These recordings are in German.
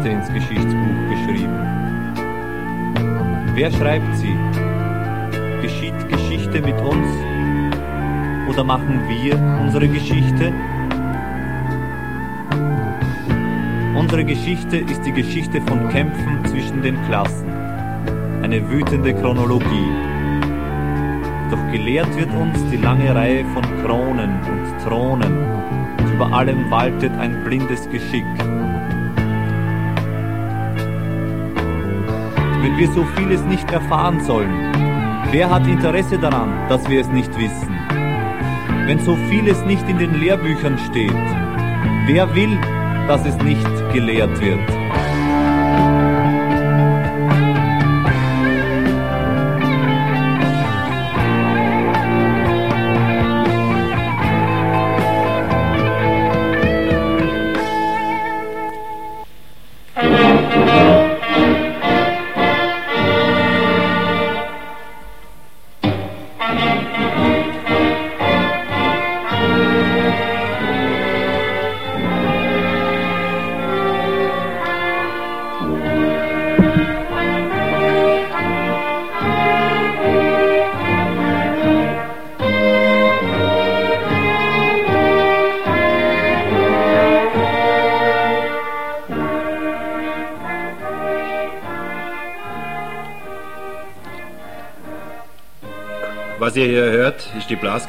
Seite ins Geschichtsbuch geschrieben. Wer schreibt sie? Geschieht Geschichte mit uns? Oder machen wir unsere Geschichte? Unsere Geschichte ist die Geschichte von Kämpfen zwischen den Klassen. Eine wütende Chronologie. Doch gelehrt wird uns die lange Reihe von Kronen und Thronen. Und über allem waltet ein blindes Geschick. Wenn wir so vieles nicht erfahren sollen, wer hat Interesse daran, dass wir es nicht wissen? Wenn so vieles nicht in den Lehrbüchern steht, wer will, dass es nicht gelehrt wird?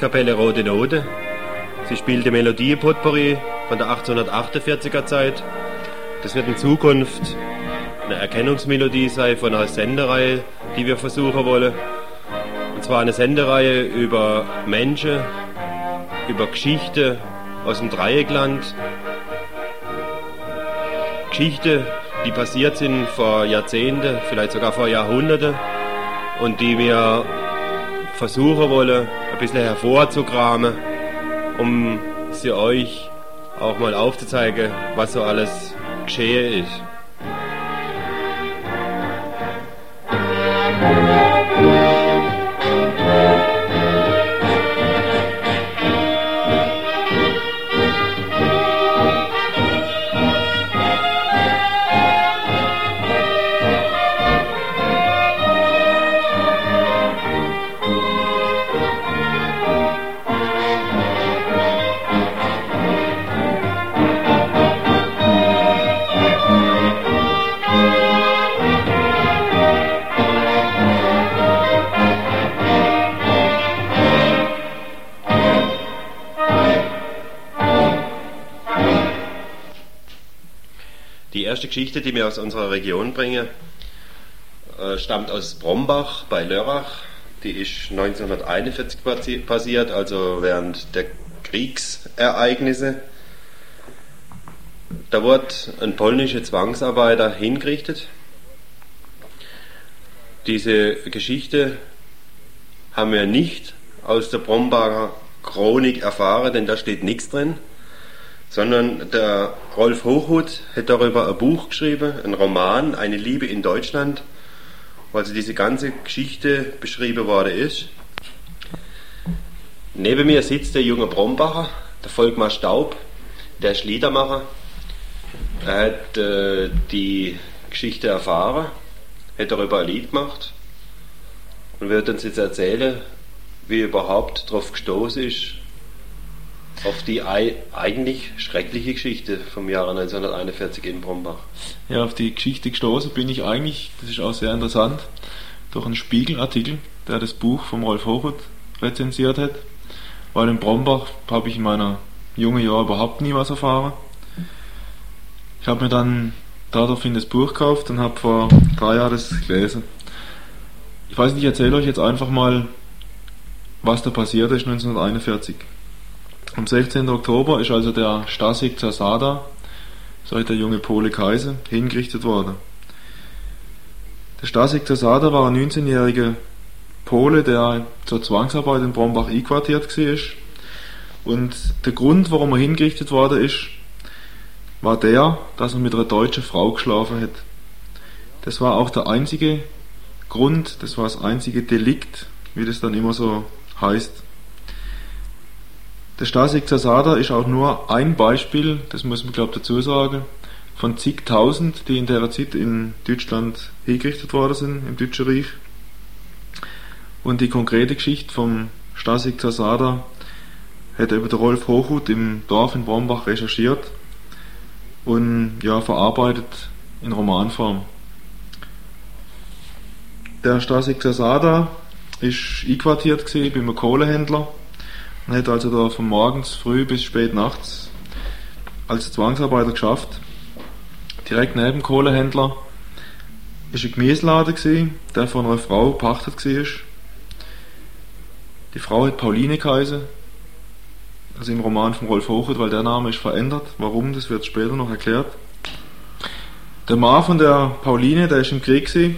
Blaskapelle Rote Note. Sie spielt die Melodie Potpourri von der 1848er Zeit. Das wird in Zukunft eine Erkennungsmelodie sein von einer Sendereihe, die wir versuchen wollen. Und zwar eine Sendereihe über Menschen, über Geschichte aus dem Dreieckland. Geschichte, die passiert sind vor Jahrzehnten, vielleicht sogar vor Jahrhunderten und die wir versuchen wollen, ein bisschen hervorzukramen, um sie euch auch mal aufzuzeigen, was so alles geschehen ist. Geschichte, die wir aus unserer Region bringen, äh, stammt aus Brombach bei Lörrach. Die ist 1941 passiert, also während der Kriegsereignisse. Da wurde ein polnischer Zwangsarbeiter hingerichtet. Diese Geschichte haben wir nicht aus der Brombacher Chronik erfahren, denn da steht nichts drin sondern der Rolf Hochhuth hat darüber ein Buch geschrieben, ein Roman, Eine Liebe in Deutschland, wo also diese ganze Geschichte beschrieben worden ist. Neben mir sitzt der junge Brombacher, der Volkmar Staub, der ist Liedermacher. Er hat äh, die Geschichte erfahren, hat darüber ein Lied gemacht und wird uns jetzt erzählen, wie er überhaupt darauf gestoßen ist, auf die eigentlich schreckliche Geschichte vom Jahre 1941 in Brombach. Ja, auf die Geschichte gestoßen bin ich eigentlich, das ist auch sehr interessant, durch einen Spiegelartikel, der das Buch vom Rolf Hochhuth rezensiert hat, weil in Brombach habe ich in meiner jungen Jahren überhaupt nie was erfahren. Ich habe mir dann daraufhin das Buch gekauft und habe vor drei Jahren das gelesen. Ich weiß nicht, ich erzähle euch jetzt einfach mal, was da passiert ist 1941. Am 16. Oktober ist also der Stasik Zasada, hat der junge Pole Kaiser, hingerichtet worden. Der Stasik Zasada war ein 19-jähriger Pole, der zur Zwangsarbeit in Brombach einquartiert war. Und der Grund, warum er hingerichtet worden ist, war der, dass er mit einer deutschen Frau geschlafen hat. Das war auch der einzige Grund, das war das einzige Delikt, wie das dann immer so heißt. Der Stasik Zasada ist auch nur ein Beispiel, das muss man glaube dazu sagen, von zigtausend, die in der Zeit in Deutschland hingerichtet worden sind, im Deutschen Reich. Und die konkrete Geschichte vom Stasik Zasada hat über der Rolf Hochhut im Dorf in Brombach recherchiert und ja, verarbeitet in Romanform. Der Stasik Zasada ist einquartiert bei einem Kohlehändler hat also da von morgens früh bis spät nachts als Zwangsarbeiter geschafft. Direkt neben Kohlehändler ist ein Gemüseladen gewesen, der von einer Frau pachtet war. Die Frau hat Pauline geheißen, also im Roman von Rolf Hochert, weil der Name ist verändert. Warum, das wird später noch erklärt. Der Mann von der Pauline, der ist im Krieg gewesen,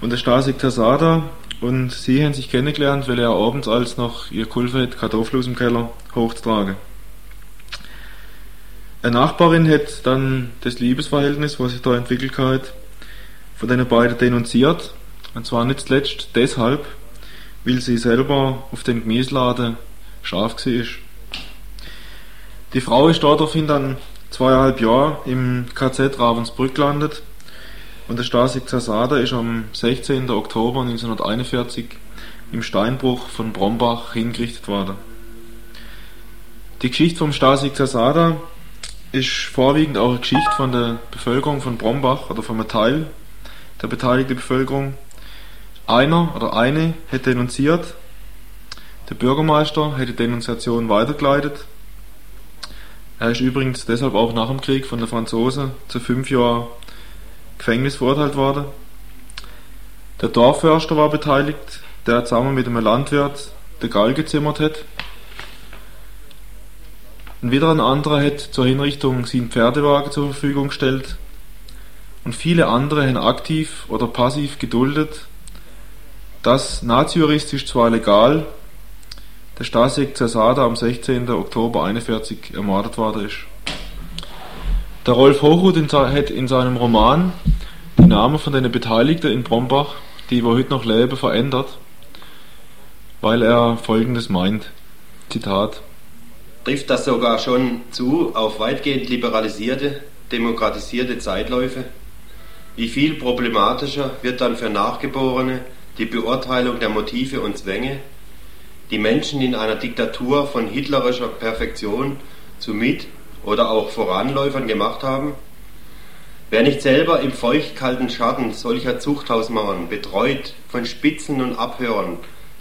und der Stasik Tasada und sie haben sich kennengelernt, weil er abends als noch ihr Kulfe hat, Kartoffeln aus dem Keller hochzutragen. Eine Nachbarin hat dann das Liebesverhältnis, was sich da entwickelt hat, von den beiden denunziert. Und zwar nicht zuletzt deshalb, weil sie selber auf dem Gemüseladen scharf war. Die Frau ist daraufhin dann zweieinhalb Jahre im KZ Ravensbrück gelandet und der Stasik Zasada ist am 16. Oktober 1941 im Steinbruch von Brombach hingerichtet worden. Die Geschichte vom Stasik Zasada ist vorwiegend auch eine Geschichte von der Bevölkerung von Brombach oder von einem Teil der beteiligten Bevölkerung. Einer oder eine hat denunziert, der Bürgermeister hat die Denunziation weitergeleitet. Er ist übrigens deshalb auch nach dem Krieg von den Franzosen zu fünf Jahren Gefängnis verurteilt worden. Der Dorfförster war beteiligt, der zusammen mit einem Landwirt den Gall gezimmert hat. Ein wieder ein anderer hat zur Hinrichtung sieben Pferdewagen zur Verfügung gestellt. Und viele andere haben aktiv oder passiv geduldet, dass nazijuristisch zwar legal der Stasik Cesada am 16. Oktober 1941 ermordet worden ist. Der Rolf Hochhut hat in seinem Roman die Namen von den Beteiligten in Brombach, die wir heute noch leben, verändert, weil er folgendes meint. Zitat. Trifft das sogar schon zu auf weitgehend liberalisierte, demokratisierte Zeitläufe? Wie viel problematischer wird dann für Nachgeborene die Beurteilung der Motive und Zwänge, die Menschen in einer Diktatur von hitlerischer Perfektion zu Mit- oder auch Voranläufern gemacht haben? Wer nicht selber im feuchtkalten Schatten solcher Zuchthausmauern, betreut von Spitzen und Abhörern,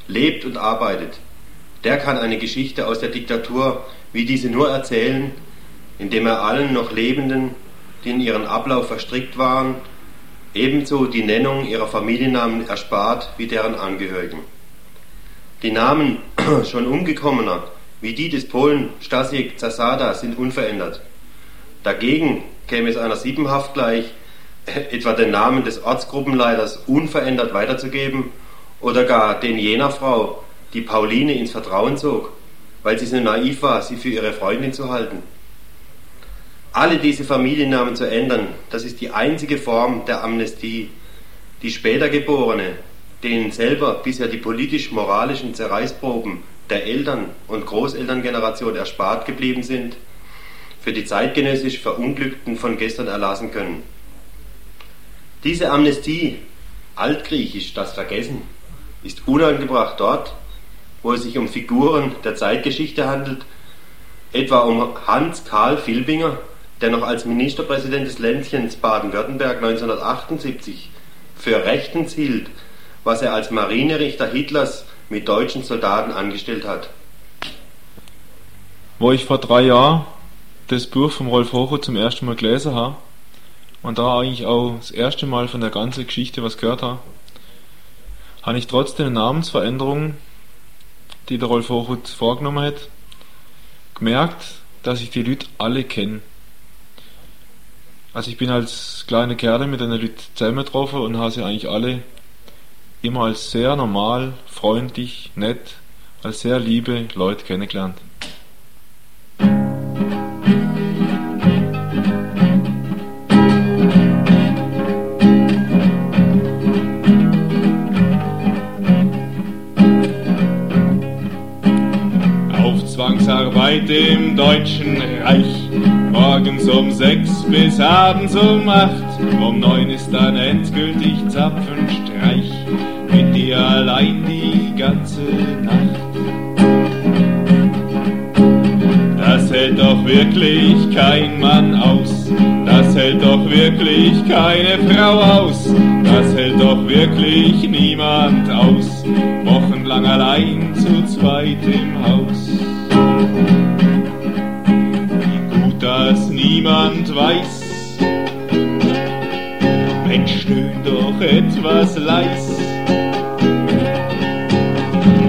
lebt und arbeitet, der kann eine Geschichte aus der Diktatur wie diese nur erzählen, indem er allen noch Lebenden, die in ihren Ablauf verstrickt waren, ebenso die Nennung ihrer Familiennamen erspart wie deren Angehörigen. Die Namen schon umgekommener wie die des Polen Stasiek Zasada sind unverändert. Dagegen käme es einer Siebenhaft gleich, etwa den Namen des Ortsgruppenleiters unverändert weiterzugeben oder gar den jener Frau, die Pauline ins Vertrauen zog, weil sie so naiv war, sie für ihre Freundin zu halten. Alle diese Familiennamen zu ändern, das ist die einzige Form der Amnestie. Die später Geborene, denen selber bisher die politisch-moralischen Zerreißproben der Eltern- und Großelterngeneration erspart geblieben sind, für die zeitgenössisch Verunglückten von gestern erlassen können. Diese Amnestie, altgriechisch das Vergessen, ist unangebracht dort, wo es sich um Figuren der Zeitgeschichte handelt, etwa um Hans Karl Filbinger, der noch als Ministerpräsident des Ländchens Baden-Württemberg 1978 für rechtens hielt, was er als Marinerichter Hitlers mit deutschen Soldaten angestellt hat. Wo ich vor drei Jahren das Buch von Rolf Hocher zum ersten Mal gelesen habe und da eigentlich auch das erste Mal von der ganzen Geschichte was gehört habe, habe ich trotz der Namensveränderungen, die der Rolf Hochhut vorgenommen hat, gemerkt, dass ich die Leute alle kenne. Also ich bin als kleiner Kerl mit einer Leuten zusammengetroffen und habe sie eigentlich alle immer als sehr normal, freundlich, nett, als sehr liebe Leute kennengelernt. Zwangsarbeit im Deutschen Reich. Morgens um sechs bis abends um acht, um neun ist dann endgültig Zapfenstreich. Mit dir allein die ganze Nacht. Das hält doch wirklich kein Mann aus. Das hält doch wirklich keine Frau aus. Das hält doch wirklich niemand aus. Wochenlang allein zu zweit im Haus. Wie gut, dass niemand weiß. Mensch, stöhn doch etwas leis.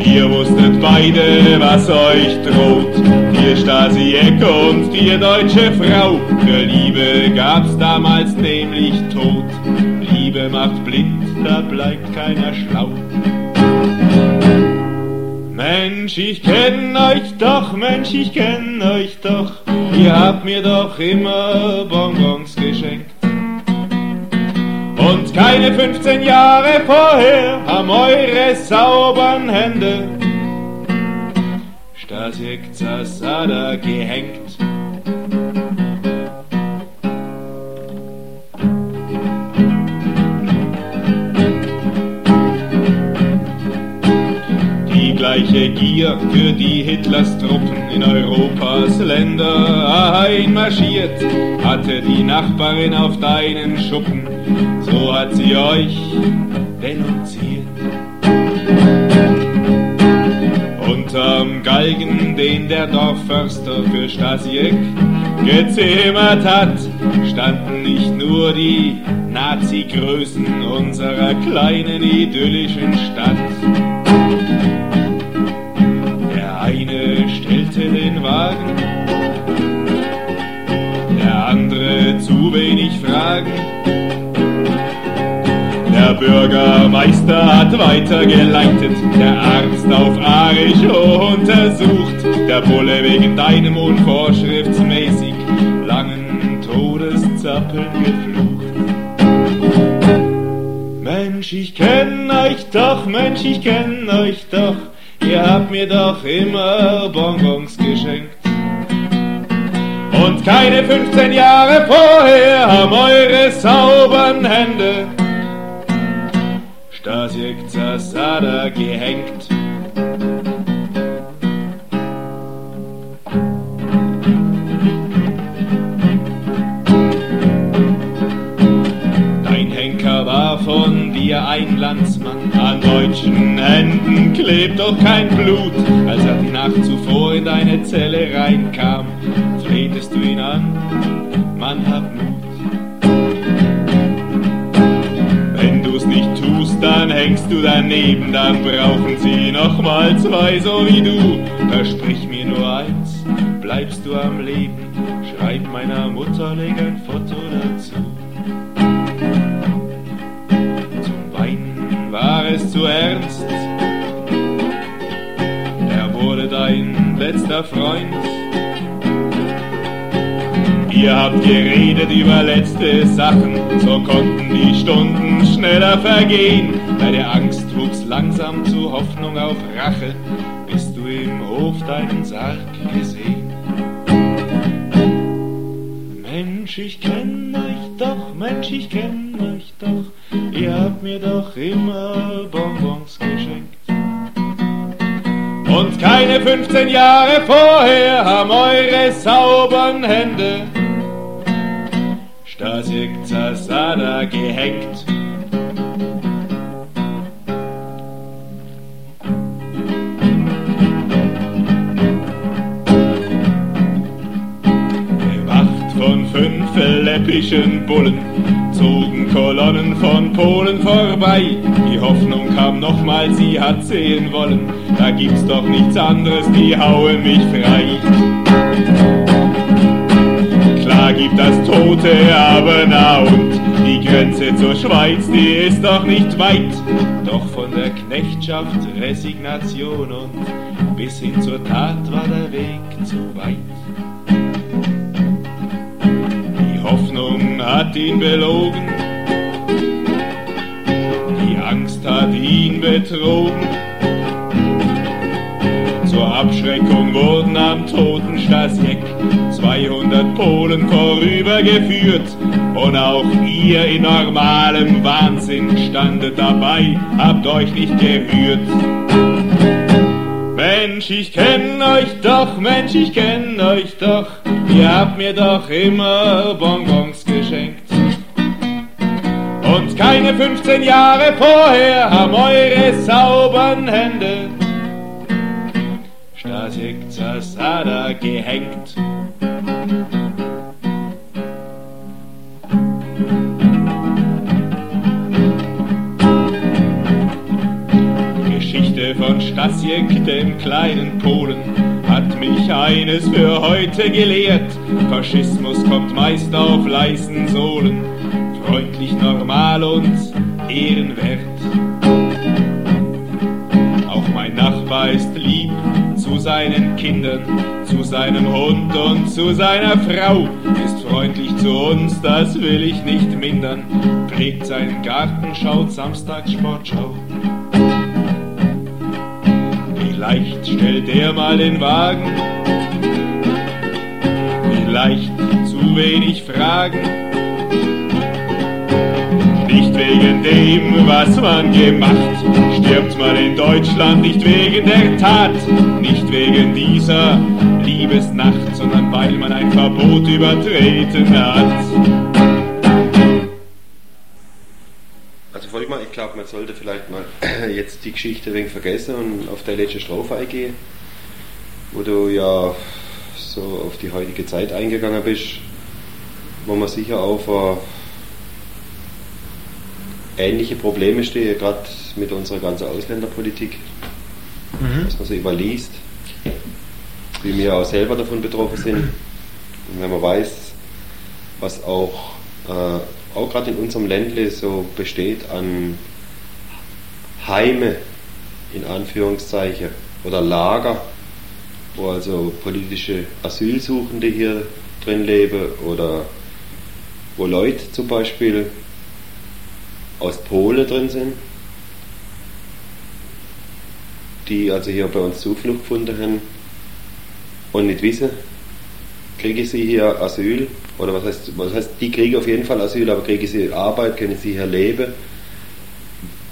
Ihr wusstet beide, was euch droht. Vier Stasi-Eck und vier deutsche Frau. Für Liebe gab's damals nämlich Tod. Liebe macht blind, da bleibt keiner schlau. Mensch, ich kenn euch doch, Mensch, ich kenn euch doch. Ihr habt mir doch immer Bonbons geschenkt. Und keine 15 Jahre vorher haben eure sauberen Hände Stasiek Zasada gehängt. Gleiche Gier, für die Hitlers Truppen in Europas Länder einmarschiert, hatte die Nachbarin auf deinen Schuppen, so hat sie euch denunziert. Unterm Galgen, den der Dorfförster für Stasiek gezimmert hat, standen nicht nur die Nazi-Größen unserer kleinen idyllischen Stadt. Stellte den Wagen, der andere zu wenig Fragen. Der Bürgermeister hat weitergeleitet, der Arzt auf Arisch untersucht, der Bulle wegen deinem unvorschriftsmäßig langen Todeszappeln geflucht. Mensch, ich kenn euch doch, Mensch, ich kenn euch doch, ihr habt mir doch immer Bonbons geschenkt. Und keine 15 Jahre vorher haben eure sauberen Hände Stasiek Zasada gehängt. Dein Henker war von dir ein an deutschen Händen klebt doch kein Blut. Als er die Nacht zuvor in deine Zelle reinkam, flehtest du ihn an, Mann hab Mut. Wenn du's nicht tust, dann hängst du daneben, dann brauchen sie noch mal zwei, so wie du. Versprich mir nur eins, bleibst du am Leben, schreib meiner Mutter, leg ein Foto dazu. Es zu ernst, er wurde dein letzter Freund. Ihr habt geredet über letzte Sachen, so konnten die Stunden schneller vergehen. Deine Angst wuchs langsam zu Hoffnung auf Rache, bis du im Hof deinen Sarg gesehen. Mensch, ich kenn euch doch, Mensch, ich kenn euch doch, ihr habt mir doch immer Bonbons geschenkt. Und keine 15 Jahre vorher haben eure sauberen Hände Stasiek Zasada gehängt. Bewacht von fünf läppischen Bullen zogen Kolonnen von Polen vorbei. Die Hoffnung kam nochmal, sie hat sehen wollen. Da gibt's doch nichts anderes, die hauen mich frei. Klar gibt das Tote, aber na und die Grenze zur Schweiz, die ist doch nicht weit. Doch von der Knechtschaft Resignation und bis hin zur Tat war der Weg zu weit. Hat ihn belogen, die Angst hat ihn betrogen. Zur Abschreckung wurden am toten Stasiek 200 Polen vorübergeführt und auch ihr in normalem Wahnsinn standet dabei, habt euch nicht gerührt. Mensch, ich kenn euch doch, Mensch, ich kenn euch doch, ihr habt mir doch immer Bonbons. Und keine 15 Jahre vorher haben eure sauberen Hände Stasiek Zasada gehängt. Geschichte von Stasiek, dem kleinen Polen, hat mich eines für heute gelehrt. Faschismus kommt meist auf leisen Sohlen, freundlich, normal und ehrenwert. Auch mein Nachbar ist lieb zu seinen Kindern, zu seinem Hund und zu seiner Frau, ist freundlich zu uns, das will ich nicht mindern, pflegt seinen Garten, schaut Samstag Sportschau. Vielleicht stellt er mal den Wagen, vielleicht zu wenig Fragen. Wegen dem, was man gemacht, stirbt man in Deutschland nicht wegen der Tat, nicht wegen dieser Liebesnacht, sondern weil man ein Verbot übertreten hat. Also Volkmar, ich glaube, man sollte vielleicht mal jetzt die Geschichte wenig vergessen und auf der letzte Strophe eingehen, wo du ja so auf die heutige Zeit eingegangen bist, wo man sicher vor ähnliche Probleme stehen, gerade mit unserer ganzen Ausländerpolitik, dass man so überliest, wie wir auch selber davon betroffen sind. Und wenn man weiß, was auch, äh, auch gerade in unserem Ländle so besteht an Heime, in Anführungszeichen, oder Lager, wo also politische Asylsuchende hier drin leben oder wo Leute zum Beispiel aus Polen drin sind, die also hier bei uns Zuflucht gefunden haben und nicht wissen, kriege ich sie hier Asyl oder was heißt, was heißt, die kriegen auf jeden Fall Asyl, aber kriege ich sie Arbeit, können sie hier leben,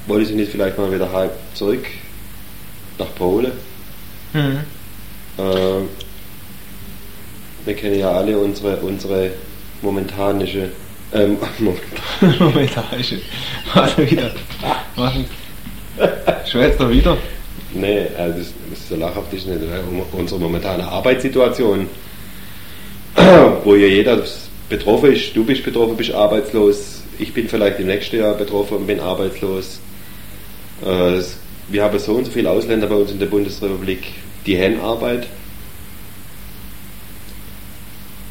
wollen sie nicht vielleicht mal wieder halb zurück nach Polen? Mhm. Äh, wir kennen ja alle unsere, unsere momentanische ähm, Momentanische. Warte wieder. Warte. Schwätzt er wieder? Nee, also das, das ist so lachhaft ist nicht. Unsere momentane Arbeitssituation, wo ja jeder betroffen ist, du bist betroffen, bist arbeitslos, ich bin vielleicht im nächsten Jahr betroffen und bin arbeitslos. Äh, Wir haben so und so viele Ausländer bei uns in der Bundesrepublik, die haben Arbeit.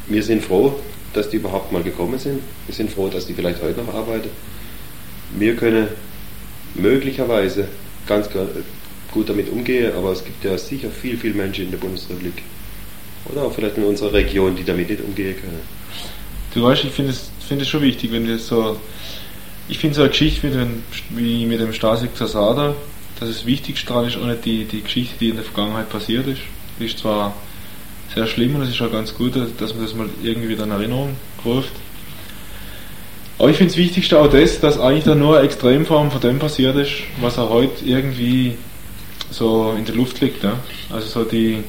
Wir sind froh, dass die überhaupt mal gekommen sind. Wir sind froh, dass die vielleicht heute noch arbeiten. Wir können möglicherweise ganz gu- gut damit umgehen, aber es gibt ja sicher viel, viel Menschen in der Bundesrepublik oder auch vielleicht in unserer Region, die damit nicht umgehen können. Du weißt, ich finde es, finde es schon wichtig, wenn wir so. Ich finde so eine Geschichte wie, den, wie mit dem Stasik Zasada, dass es wichtigste daran ist nicht die, die Geschichte, die in der Vergangenheit passiert ist. Die ist zwar sehr schlimm und es ist auch ganz gut, dass man das mal irgendwie wieder in Erinnerung ruft. Aber ich finde das Wichtigste auch das, dass eigentlich da nur eine Extremform von dem passiert ist, was auch heute irgendwie so in der Luft liegt. Ja? Also so die,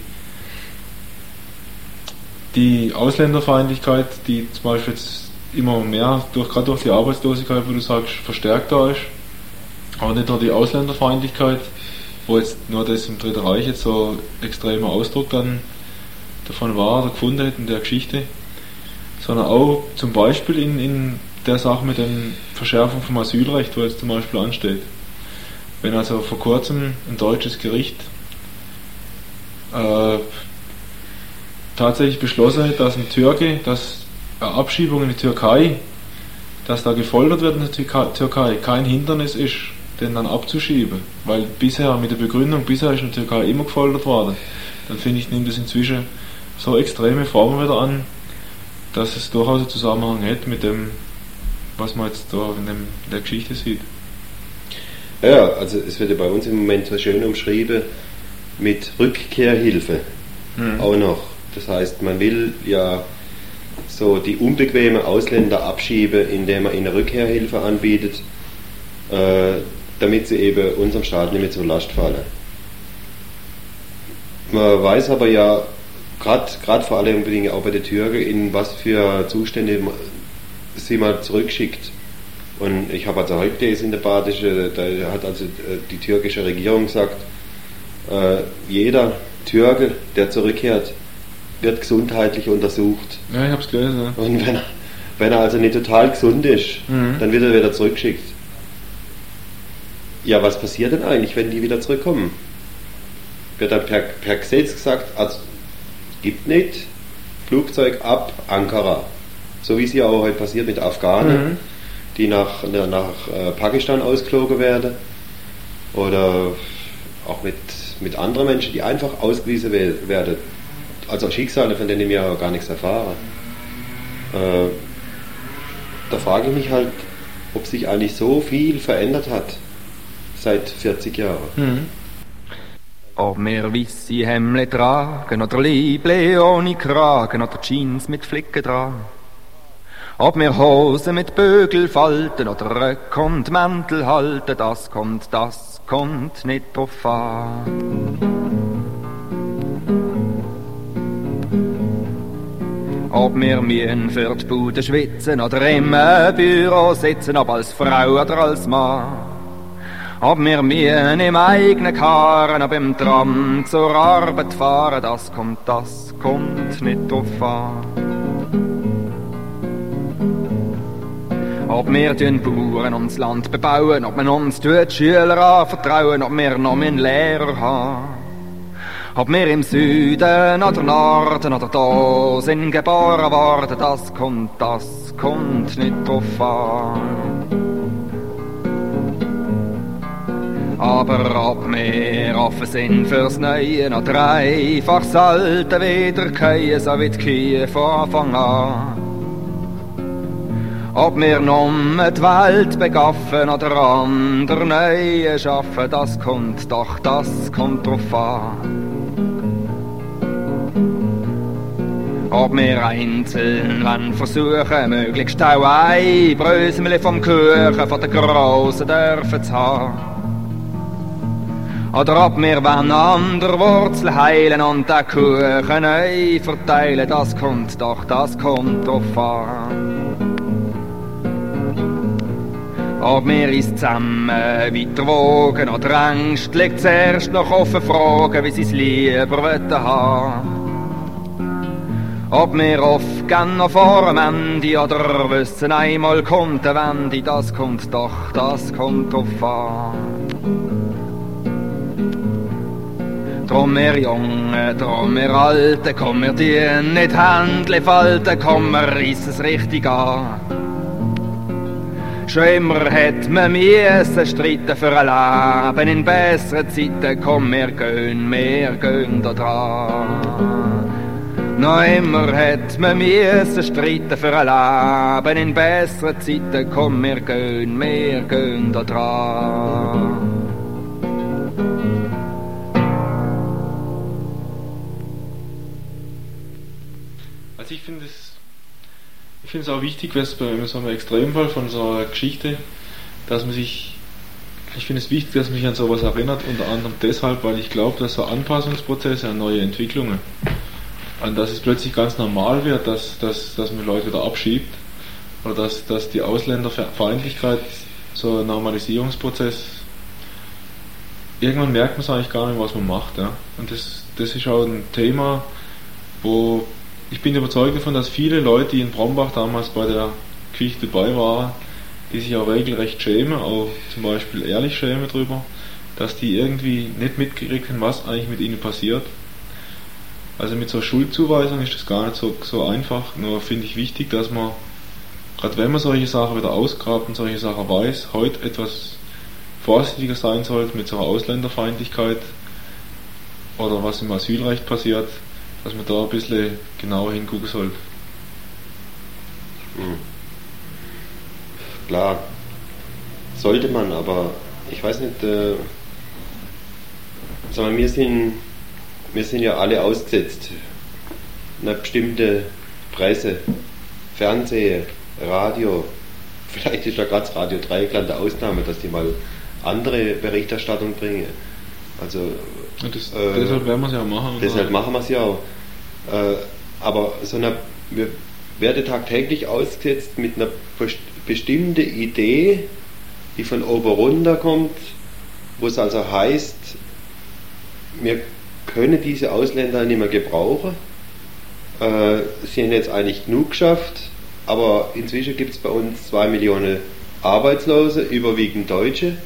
die Ausländerfeindlichkeit, die zum Beispiel jetzt immer mehr, durch, gerade durch die Arbeitslosigkeit, wo du sagst, verstärkt da ist, aber nicht nur die Ausländerfeindlichkeit, wo jetzt nur das im Dritten Reich jetzt so extremer Ausdruck dann davon war oder gefunden hat in der Geschichte, sondern auch zum Beispiel in, in der Sache mit der Verschärfung vom Asylrecht, wo jetzt zum Beispiel ansteht. Wenn also vor kurzem ein deutsches Gericht äh, tatsächlich beschlossen hat, dass ein Türke, dass Abschiebung in die Türkei, dass da gefoltert wird in der Türkei, kein Hindernis ist, den dann abzuschieben. Weil bisher mit der Begründung, bisher ist in der Türkei immer gefoltert worden, dann finde ich, nimmt es inzwischen so extreme Formen wieder an, dass es durchaus einen Zusammenhang hat mit dem, was man jetzt da in, dem, in der Geschichte sieht. Ja, also es wird ja bei uns im Moment so schön umschrieben, mit Rückkehrhilfe mhm. auch noch. Das heißt, man will ja so die unbequemen Ausländer abschieben, indem man ihnen Rückkehrhilfe anbietet, äh, damit sie eben unserem Staat nicht mehr zur Last fallen. Man weiß aber ja, gerade vor allem auch bei den Türken, in was für Zustände sie mal zurückschickt. Und ich habe also heute gelesen in der Badische, da hat also äh, die türkische Regierung gesagt, äh, jeder Türke, der zurückkehrt, wird gesundheitlich untersucht. Ja, ich habe es gelesen. Ja. Und wenn, wenn er also nicht total gesund ist, mhm. dann wird er wieder zurückgeschickt. Ja, was passiert denn eigentlich, wenn die wieder zurückkommen? Wird dann per, per Gesetz gesagt, also gibt nicht, Flugzeug ab Ankara. So wie es ja auch heute passiert mit Afghanen, mhm. die nach, nach äh, Pakistan ausgeflogen werden. Oder auch mit, mit anderen Menschen, die einfach ausgewiesen werden. Also Schicksale, von denen wir gar nichts erfahren. Äh, da frage ich mich halt, ob sich eigentlich so viel verändert hat seit 40 Jahren. Mhm. Ob wir weisse Hemle tragen oder Lieble ohne Kragen oder Jeans mit Flicken dran. Ob wir Hosen mit Bögel falten oder Röck und Mäntel halten, das kommt, das kommt nicht drauf an. Ob wir mühen für die Bude schwitzen oder im Büro sitzen, ob als Frau oder als Mann. Ob wir mir im eigenen Karren, ob im Tram zur Arbeit fahren, das kommt, das kommt nicht drauf an. Ob wir den Bauern ums Land bebauen, ob man uns tut Schüler anvertrauen, ob wir noch einen Lehrer haben. Ob wir im Süden oder Norden oder da sind geboren worden, das kommt, das kommt nicht drauf an. Aber ob wir offen sind fürs Neue, noch dreifach selten wieder kehren, so wie die Kühe von Anfang an. Ob wir nun die Welt begaffen oder andere Neue schaffen, das kommt doch, das kommt drauf an. Ob wir einzeln wann versuchen, möglichst auch ein Brösmeli vom Kuchen von der Grossen dürfen zu haben. Oder ob wir wann an der Wurzel heilen und der Kuchen neu verteilen, das kommt doch, das kommt drauf an. Ob wir uns zusammen weiter wogen oder ängstlich zuerst noch offen fragen, wie sie's lieber wollen haben. Ob wir oft gern noch vor dem Ende oder wissen einmal kommt der Wende, das kommt doch, das kommt drauf an. Drum wir Jungen, drum wir Alten, komm wir die nicht Händle falten, komm wir reiss es richtig an. Schon immer hat man müssen streiten für ein Leben in besseren Zeiten, komm wir gehen, wir gehen da dran. Noch immer hat man müssen streiten für ein Leben in besseren Zeiten, komm wir gehen, wir gehen da dran. Also ich finde es ich finde es auch wichtig, was bei so einem Extremfall von so einer Geschichte, dass man sich ich finde es wichtig, dass man sich an sowas erinnert, unter anderem deshalb, weil ich glaube, dass so Anpassungsprozesse an neue Entwicklungen, an dass es plötzlich ganz normal wird, dass, dass, dass man Leute wieder abschiebt oder dass, dass die Ausländerfeindlichkeit so ein Normalisierungsprozess irgendwann merkt man es eigentlich gar nicht, was man macht. Ja? Und das, das ist auch ein Thema, wo ich bin überzeugt davon, dass viele Leute, die in Brombach damals bei der Geschichte dabei waren, die sich auch regelrecht schämen, auch zum Beispiel ehrlich schämen drüber, dass die irgendwie nicht mitgekriegt haben, was eigentlich mit ihnen passiert. Also mit so Schuldzuweisung ist das gar nicht so, so einfach, nur finde ich wichtig, dass man, gerade wenn man solche Sachen wieder ausgrabt und solche Sachen weiß, heute etwas vorsichtiger sein sollte mit so einer Ausländerfeindlichkeit oder was im Asylrecht passiert, dass man da ein bisschen genauer hingucken sollte. Hm. Klar, sollte man, aber ich weiß nicht, äh, Sag mal, wir sind, wir sind ja alle ausgesetzt. Eine bestimmte Presse, Fernsehen, Radio. Vielleicht ist ja gerade Radio 3 eine Ausnahme, dass die mal andere Berichterstattung bringen. Also das, Äh, deshalb werden wir es ja machen. Deshalb machen wir es ja auch. Äh, aber so eine, wir werden tagtäglich ausgesetzt mit einer best- bestimmten Idee, die von oben runter kommt, wo es also heißt, wir können diese Ausländer nicht mehr gebrauchen. Äh, sie haben jetzt eigentlich genug geschafft, aber inzwischen gibt es bei uns zwei Millionen Arbeitslose, überwiegend Deutsche,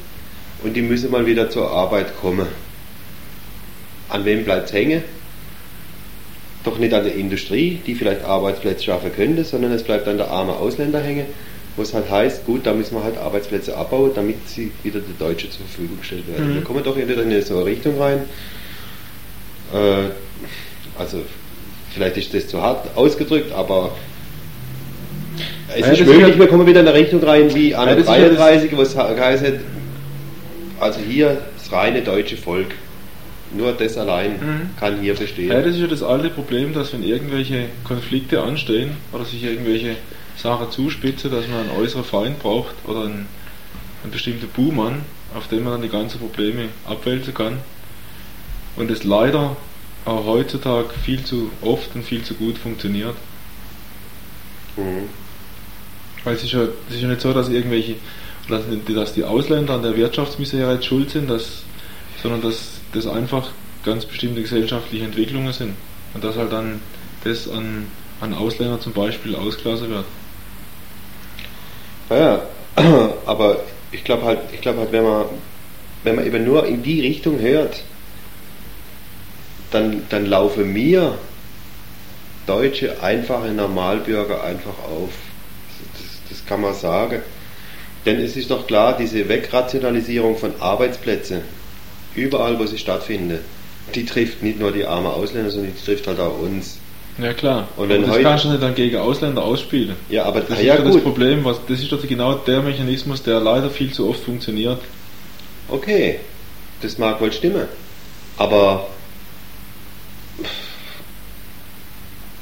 und die müssen mal wieder zur Arbeit kommen. An wem bleibt es hängen? Doch nicht an der Industrie, die vielleicht Arbeitsplätze schaffen könnte, sondern es bleibt an der armen Ausländer hängen, wo es halt heißt, gut, da müssen wir halt Arbeitsplätze abbauen, damit sie wieder der Deutsche zur Verfügung gestellt werden. Mhm. Wir kommen doch wieder in so eine Richtung rein. Äh, also, vielleicht ist das zu hart ausgedrückt, aber es Ja, ist möglich, wir kommen wieder in eine Richtung rein wie an Ja, der das ist ja das- 33, wo es heißt, also hier das reine deutsche Volk. Nur das allein Mhm. kann hier bestehen. Ja, das ist ja das alte Problem, dass wenn irgendwelche Konflikte anstehen oder sich irgendwelche Sachen zuspitzen, dass man einen äußeren Feind braucht oder einen, einen bestimmten Buhmann, auf den man dann die ganzen Probleme abwälzen kann. Und es leider auch heutzutage viel zu oft und viel zu gut funktioniert. Mhm. Weil es ist ja, es ist ja nicht so, dass irgendwelche, dass, dass die Ausländer an der Wirtschaftsmisere jetzt schuld sind, dass, sondern dass das einfach ganz bestimmte gesellschaftliche Entwicklungen sind. Und dass halt dann das an, an Ausländer zum Beispiel ausgelassen wird. Ja, aber ich glaube halt, ich glaube halt, wenn man, wenn man eben nur in die Richtung hört, dann, dann laufen mir deutsche, einfache Normalbürger einfach auf. Das, das kann man sagen. Denn es ist doch klar, diese Wegrationalisierung von Arbeitsplätzen, überall wo sie stattfindet, die trifft nicht nur die armen Ausländer, sondern die trifft halt auch uns. Ja klar. Und wenn Aber das heute- kannst du nicht dann gegen Ausländer ausspielen. Ja, aber Das ah, ist ja doch das Problem, was, das ist doch genau der Mechanismus, der leider viel zu oft funktioniert. okay, das mag wohl stimmen. Aber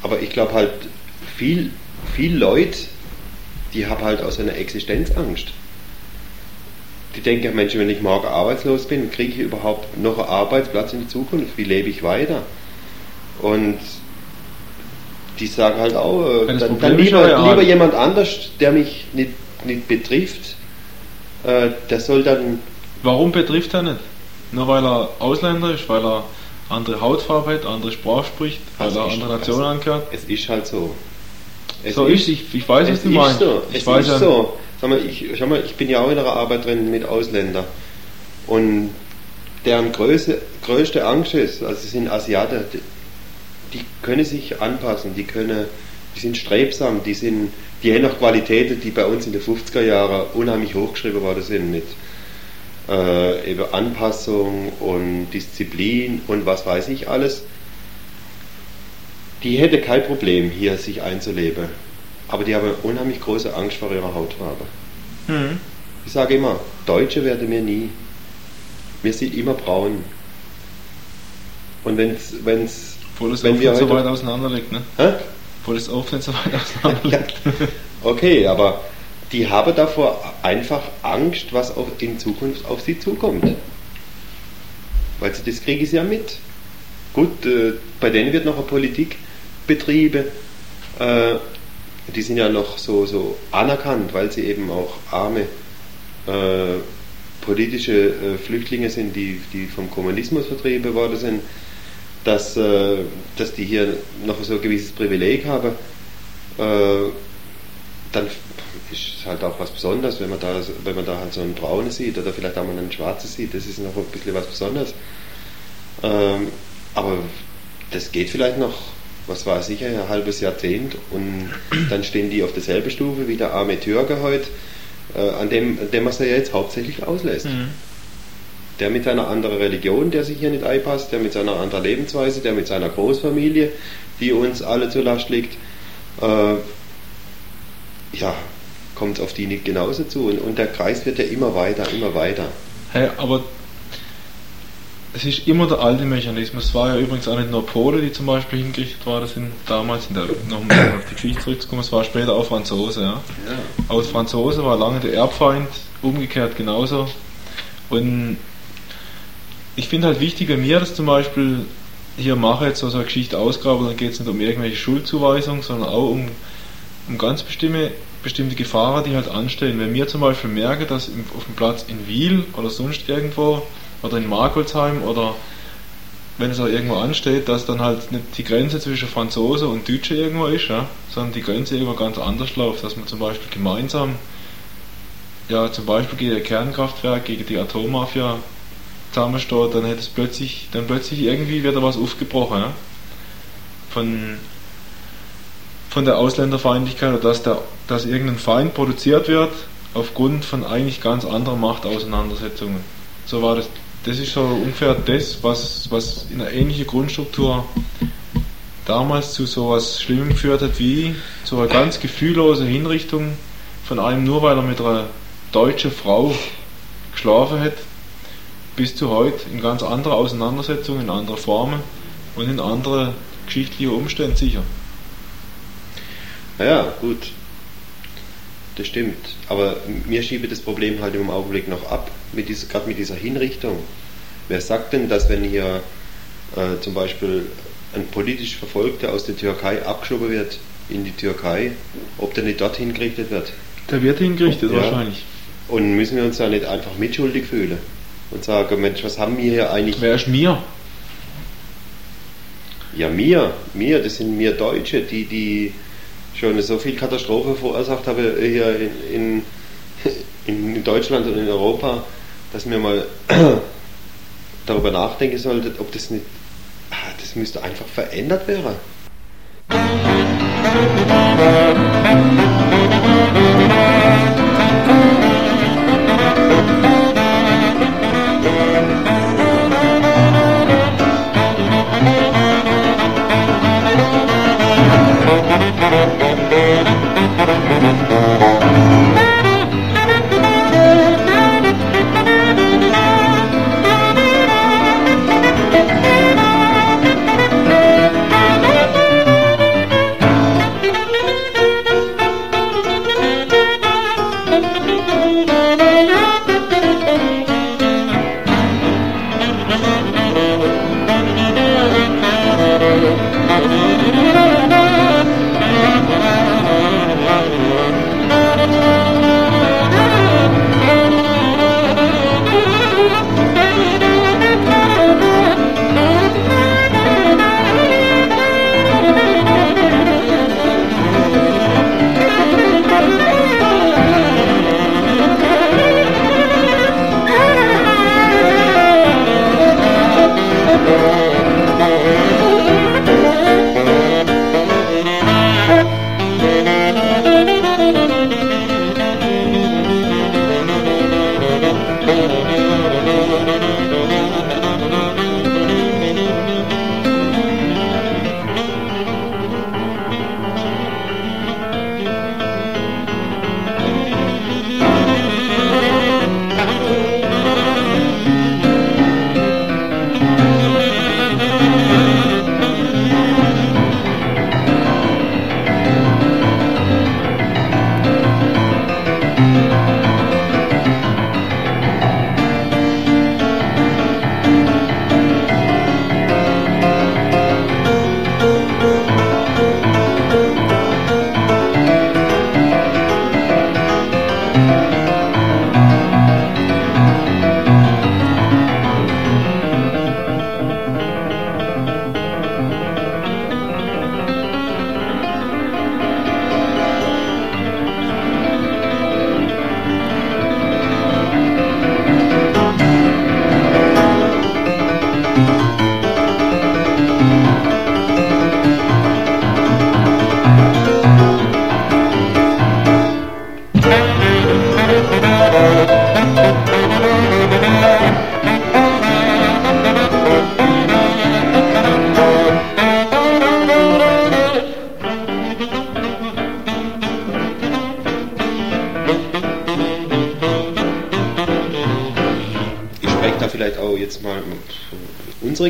aber ich glaube halt, viel, viel Leute, die haben halt aus einer Existenzangst. Die denken, Mensch, wenn ich morgen arbeitslos bin, kriege ich überhaupt noch einen Arbeitsplatz in der Zukunft? Wie lebe ich weiter? Und die sagen halt auch, äh, Ja, dann, dann lieber, ja, lieber ja. jemand anders, der mich nicht, nicht betrifft, äh, der soll dann Warum betrifft er nicht? Nur weil er Ausländer ist, weil er andere Hautfarbe hat, andere Sprache spricht, weil Also er andere Nationen also- angehört. Es ist halt so. Es So ist ich, ich weiß, was es du ist meinst. so. Ich Es weiß ist ja, so. Sag mal, ich, schau mal, ich bin ja auch in einer Arbeit drin mit Ausländern. Und deren größte, größte Angst ist, also sie sind Asiaten, die, die können sich anpassen, die können, die sind strebsam, die sind, die haben noch Qualitäten, die bei uns in den 50er Jahren unheimlich hochgeschrieben worden sind mit äh, eben Anpassung und Disziplin und was weiß ich alles. Die hätte kein Problem, hier sich einzuleben. Aber die haben unheimlich große Angst vor ihrer Hautfarbe. hm. Ich sage immer, Deutsche werden wir nie. Wir sind immer braun. Und wenn's, wenn's, Obwohl es wenn wir so weit auseinander liegt, ne? hä? Obwohl oft nicht so weit auseinander liegt. Okay, aber die haben davor einfach Angst, was auf, in Zukunft auf sie zukommt. Weil sie das kriegen sie ja mit. Gut, äh, bei denen wird noch eine Politik betrieben. Äh, die sind ja noch so, so anerkannt, weil sie eben auch arme äh, politische äh, Flüchtlinge sind, die, die vom Kommunismus vertrieben worden sind, dass, äh, dass die hier noch so ein gewisses Privileg haben. Äh, dann ist es halt auch was Besonderes, wenn man da, wenn man da halt so einen Braunen sieht oder vielleicht auch mal einen Schwarzen sieht, das ist noch ein bisschen was Besonderes. Ähm, aber das geht vielleicht noch, was war sicher, ein halbes Jahrzehnt und dann stehen die auf derselben Stufe wie der arme Türke heute, äh, an dem, an dem man sie ja jetzt hauptsächlich auslässt. Mhm. Der mit seiner anderen Religion, der sich hier nicht einpasst, der mit seiner anderen Lebensweise, der mit seiner Großfamilie, die uns alle zur Last liegt, äh, ja, kommt auf die nicht genauso zu. Und, und der Kreis wird ja immer weiter, immer weiter. Hey, aber es ist immer der alte Mechanismus. Es war ja übrigens auch nicht nur Polen, die zum Beispiel hingerichtet waren, sind damals, in der, nochmal auf die Geschichte zurückzukommen, es war später auch Franzose. Ja. Ja. Aus Franzose war lange der Erbfeind, umgekehrt genauso. Und ich finde halt wichtig, wenn wir das zum Beispiel hier mache, jetzt so eine Geschichte ausgrabe, dann geht es nicht um irgendwelche Schuldzuweisungen, sondern auch um, um ganz bestimmte, bestimmte Gefahren, die halt anstehen. Wenn wir zum Beispiel merken, dass auf dem Platz in Wiel oder sonst irgendwo oder in Markolsheim oder wenn es auch irgendwo ansteht, dass dann halt nicht die Grenze zwischen Franzose und Deutsche irgendwo ist, ja, sondern die Grenze irgendwo ganz anders läuft, dass man zum Beispiel gemeinsam, ja, zum Beispiel gegen ein Kernkraftwerk, gegen die Atommafia zusammensteht, dann hätte es plötzlich, dann plötzlich irgendwie wieder was aufgebrochen, ja, von, von der Ausländerfeindlichkeit oder dass, der, dass irgendein Feind produziert wird aufgrund von eigentlich ganz anderen Machtauseinandersetzungen. So war das das ist so ungefähr das, was, was in einer ähnlichen Grundstruktur damals zu so etwas Schlimmem geführt hat, wie zu einer ganz gefühllose Hinrichtung von einem, nur weil er mit einer deutschen Frau geschlafen hat, bis zu heute in ganz anderer Auseinandersetzung, in anderer Formen und in andere geschichtliche Umstände sicher. Naja, gut. Das stimmt. Aber mir schiebe das Problem halt im Augenblick noch ab, mit dieser, gerade mit dieser Hinrichtung. Wer sagt denn, dass wenn hier äh, zum Beispiel ein politisch Verfolgter aus der Türkei abgeschoben wird in die Türkei, ob der nicht dort hingerichtet wird? Der wird hingerichtet Ja. wahrscheinlich. Und müssen wir uns da nicht einfach mitschuldig fühlen? Und sagen, Mensch, was haben wir hier eigentlich? Wer ist mir? Ja, mir, mir, das sind mir Deutsche, die, die schon so viel Katastrophe verursacht haben hier in, in, in Deutschland und in Europa, dass wir mal darüber nachdenken sollten, ob das nicht, ah, das müsste einfach verändert werden.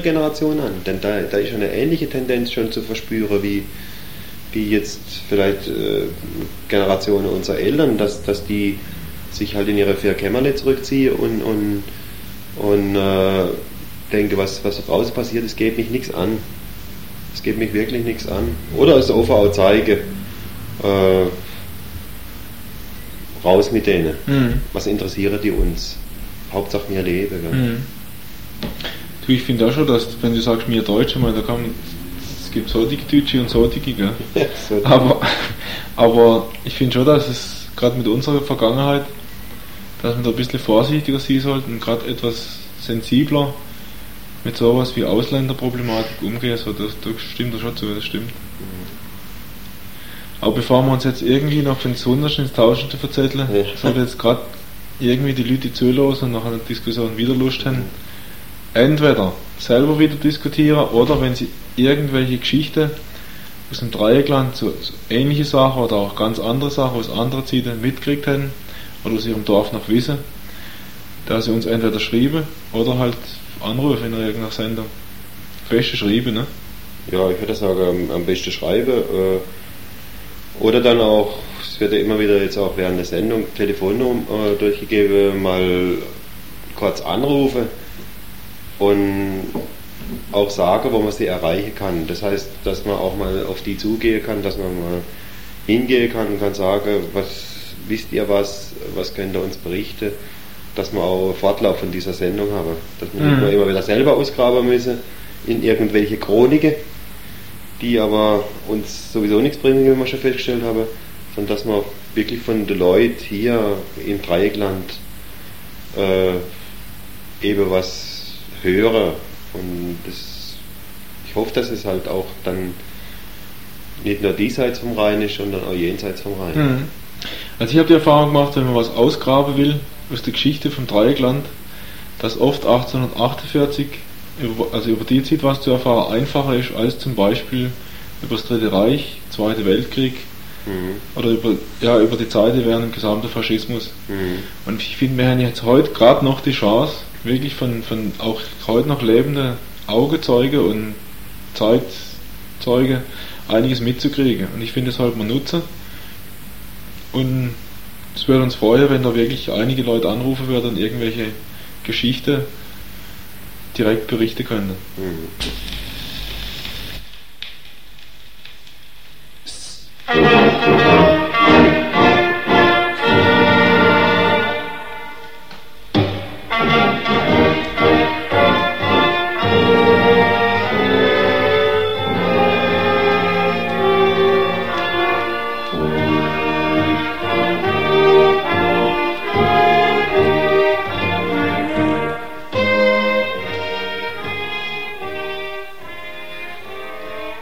Generation an. Denn da, da ist eine ähnliche Tendenz schon zu verspüren, wie, wie jetzt vielleicht äh, Generationen unserer Eltern, dass, dass die sich halt in ihre vier Kämmerle zurückziehen und, und, und äh, denke, was, was draußen passiert, es geht mich nichts an. Es geht mich wirklich nichts an. Oder als OVA zeige, äh, raus mit denen. Mhm. Was interessieren die uns? Hauptsache wir leben. Gell? Mhm. Ich finde auch schon, dass, wenn du sagst, mir Deutsche, mal, da kann es gibt solche Deutsche und solche, gell? so, Aber, aber ich finde schon, dass es gerade mit unserer Vergangenheit, dass wir da ein bisschen vorsichtiger sein sollten und gerade etwas sensibler mit sowas wie Ausländerproblematik umgehen. So, das, das stimmt da schon zu, das stimmt. Aber bevor wir uns jetzt irgendwie noch von Sondersten ins zu verzetteln, Ja. sollte jetzt gerade irgendwie die Leute zulassen und nach einer Diskussion wieder Lust haben, entweder selber wieder diskutieren oder wenn sie irgendwelche Geschichten aus dem Dreieckland, so, so ähnliche Sachen oder auch ganz andere Sachen aus anderen Zeiten mitgekriegt haben oder aus ihrem Dorf noch wissen, dass sie uns entweder schreiben oder halt anrufen in irgendeiner Sendung. Beste schreiben, ne? Ja, ich würde sagen, am, am besten schreiben. Äh, oder dann auch, es wird ja immer wieder jetzt auch während der Sendung Telefonnummer äh, durchgegeben, mal kurz anrufen und auch sagen, wo man sie erreichen kann. Das heißt, dass man auch mal auf die zugehen kann, dass man mal hingehen kann und kann sagen, was wisst ihr was, was könnt ihr uns berichten, dass wir auch Fortlauf von dieser Sendung haben. Dass nicht Mhm. immer wieder selber ausgraben müssen in irgendwelche Chroniken, die aber uns sowieso nichts bringen, wie wir schon festgestellt haben, sondern dass wir wirklich von den Leuten hier im Dreieckland äh, eben was hören. Und das, ich hoffe, dass es halt auch dann nicht nur diesseits vom Rhein ist, sondern auch jenseits vom Rhein. Mhm. Also ich habe die Erfahrung gemacht, wenn man was ausgraben will aus der Geschichte vom Dreieckland, dass oft 1848, über, also über die Zeit was zu erfahren, einfacher ist als zum Beispiel über das Dritte Reich, Zweite Weltkrieg Mhm. oder über, ja, über die Zeit während dem gesamten Faschismus. Mhm. Und ich finde, wir haben jetzt heute gerade noch die Chance, wirklich von, von auch heute noch lebenden Augenzeuge und Zeitzeuge einiges mitzukriegen. Und ich finde, das sollte man nutzen. Und es würde uns freuen, wenn da wirklich einige Leute anrufen würden und irgendwelche Geschichte direkt berichten könnten. Mhm.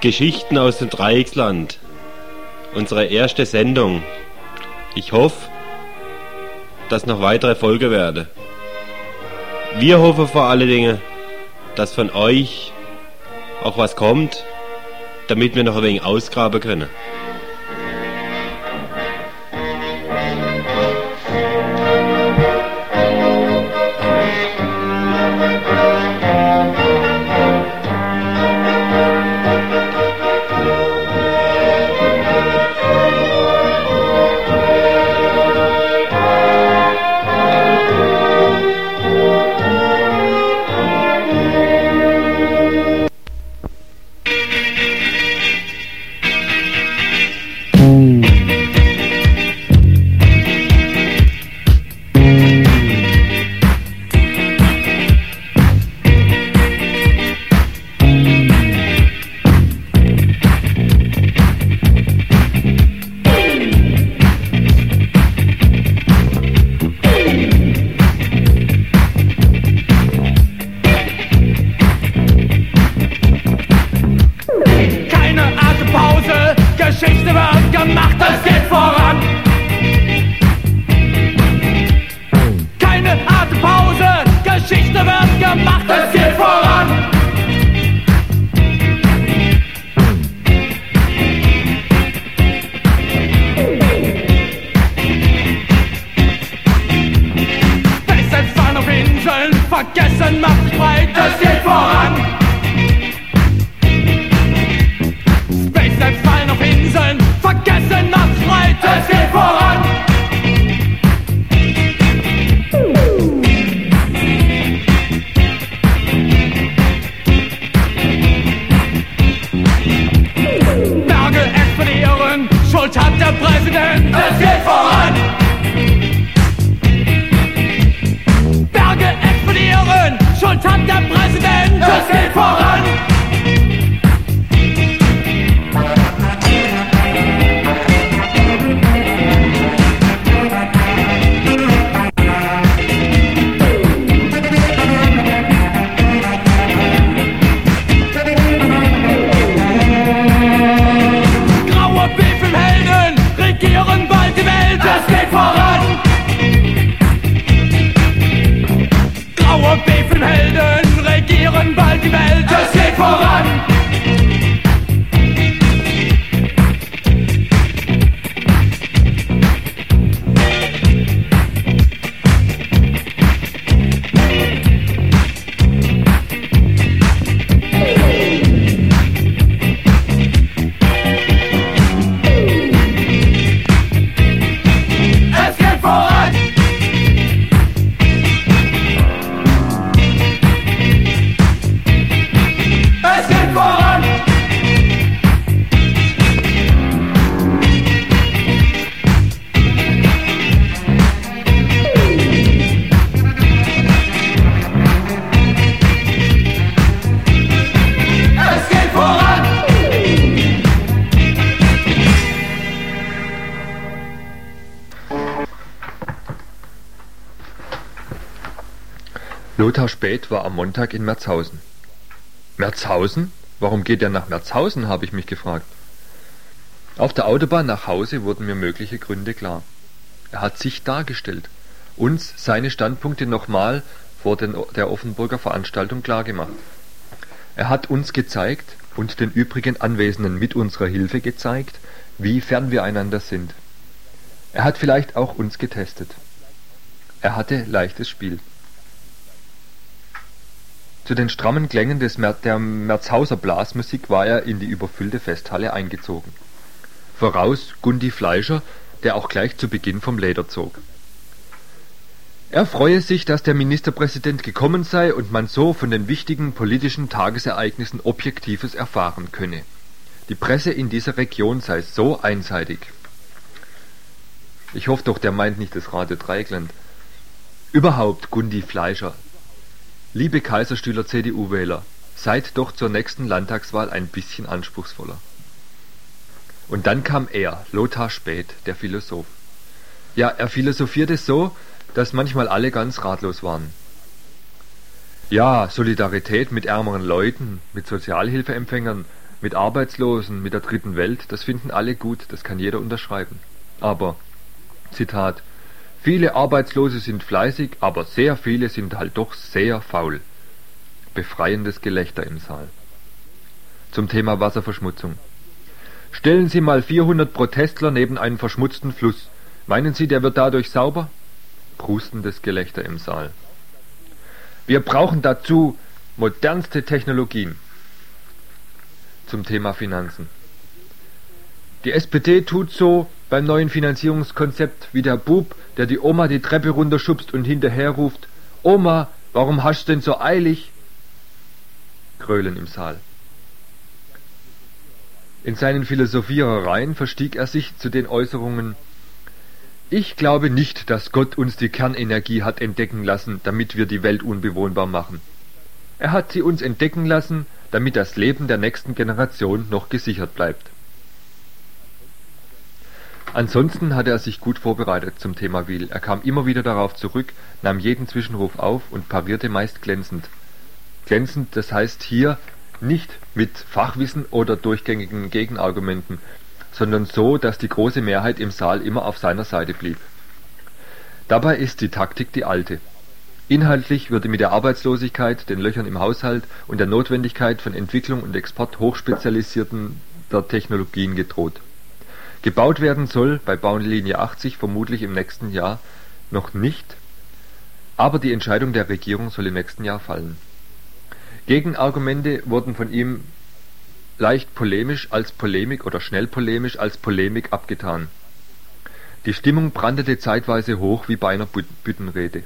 Geschichten aus dem Dreiecksland. Unsere erste Sendung. Ich hoffe, dass noch weitere Folge werde. Wir hoffen vor allen Dingen, dass von euch auch was kommt, damit wir noch ein wenig ausgraben können. War am Montag in Merzhausen. Merzhausen? Warum geht er nach Merzhausen, habe ich mich gefragt. Auf der Autobahn nach Hause wurden mir mögliche Gründe klar. Er hat sich dargestellt, uns seine Standpunkte nochmal vor den, der Offenburger Veranstaltung klargemacht. Er hat uns gezeigt und den übrigen Anwesenden mit unserer Hilfe gezeigt, wie fern wir einander sind. Er hat vielleicht auch uns getestet. Er hatte leichtes Spiel. Zu den strammen Klängen der Merzhauser Blasmusik war er in die überfüllte Festhalle eingezogen. Voraus Gundi Fleischer, der auch gleich zu Beginn vom Leder zog. Er freue sich, dass der Ministerpräsident gekommen sei und man so von den wichtigen politischen Tagesereignissen Objektives erfahren könne. Die Presse in dieser Region sei so einseitig. Ich hoffe doch, der meint nicht das Radio Dreigland. Überhaupt Gundi Fleischer, Liebe Kaiserstühler CDU-Wähler, seid doch zur nächsten Landtagswahl ein bisschen anspruchsvoller. Und dann kam er, Lothar Späth, der Philosoph. Ja, er philosophierte so, dass manchmal alle ganz ratlos waren. Ja, Solidarität mit ärmeren Leuten, mit Sozialhilfeempfängern, mit Arbeitslosen, mit der dritten Welt, das finden alle gut, das kann jeder unterschreiben. Aber, Zitat, Viele Arbeitslose sind fleißig, aber sehr viele sind halt doch sehr faul. Befreiendes Gelächter im Saal. Zum Thema Wasserverschmutzung. Stellen Sie mal 400 Protestler neben einen verschmutzten Fluss. Meinen Sie, der wird dadurch sauber? Prustendes Gelächter im Saal. Wir brauchen dazu modernste Technologien. Zum Thema Finanzen. Die SPD tut so beim neuen Finanzierungskonzept wie der Bub, der die Oma die Treppe runterschubst und hinterher ruft, Oma, warum hast du denn so eilig? Grölen im Saal. In seinen Philosophierereien verstieg er sich zu den Äußerungen Ich glaube nicht, dass Gott uns die Kernenergie hat entdecken lassen, damit wir die Welt unbewohnbar machen. Er hat sie uns entdecken lassen, damit das Leben der nächsten Generation noch gesichert bleibt. Ansonsten hatte er sich gut vorbereitet zum Thema Wiel. Er kam immer wieder darauf zurück, nahm jeden Zwischenruf auf und parierte meist glänzend. Glänzend, das heißt hier nicht mit Fachwissen oder durchgängigen Gegenargumenten, sondern so, dass die große Mehrheit im Saal immer auf seiner Seite blieb. Dabei ist die Taktik die alte. Inhaltlich würde mit der Arbeitslosigkeit, den Löchern im Haushalt und der Notwendigkeit von Entwicklung und Export hochspezialisierten Technologien gedroht. Gebaut werden soll bei Bahnlinie 80 vermutlich im nächsten Jahr noch nicht, aber die Entscheidung der Regierung soll im nächsten Jahr fallen. Gegenargumente wurden von ihm leicht polemisch als Polemik oder schnell polemisch als Polemik abgetan. Die Stimmung brandete zeitweise hoch wie bei einer Büttenrede.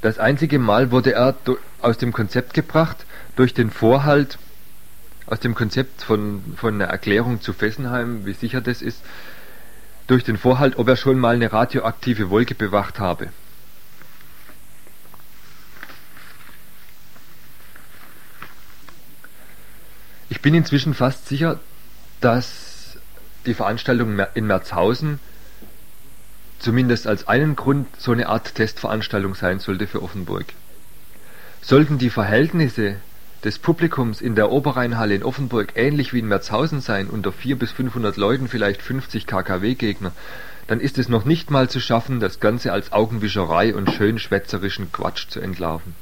Das einzige Mal wurde er aus dem Konzept gebracht durch den Vorhalt aus dem Konzept von, von einer Erklärung zu Fessenheim, wie sicher das ist, durch den Vorhalt, ob er schon mal eine radioaktive Wolke bewacht habe. Ich bin inzwischen fast sicher, dass die Veranstaltung in Merzhausen zumindest als einen Grund so eine Art Testveranstaltung sein sollte für Offenburg. Sollten die Verhältnisse des Publikums in der Oberrheinhalle in Offenburg ähnlich wie in Merzhausen sein, unter 400 bis 500 Leuten vielleicht 50 KKW-Gegner, dann ist es noch nicht mal zu schaffen, das Ganze als Augenwischerei und schön schwätzerischen Quatsch zu entlarven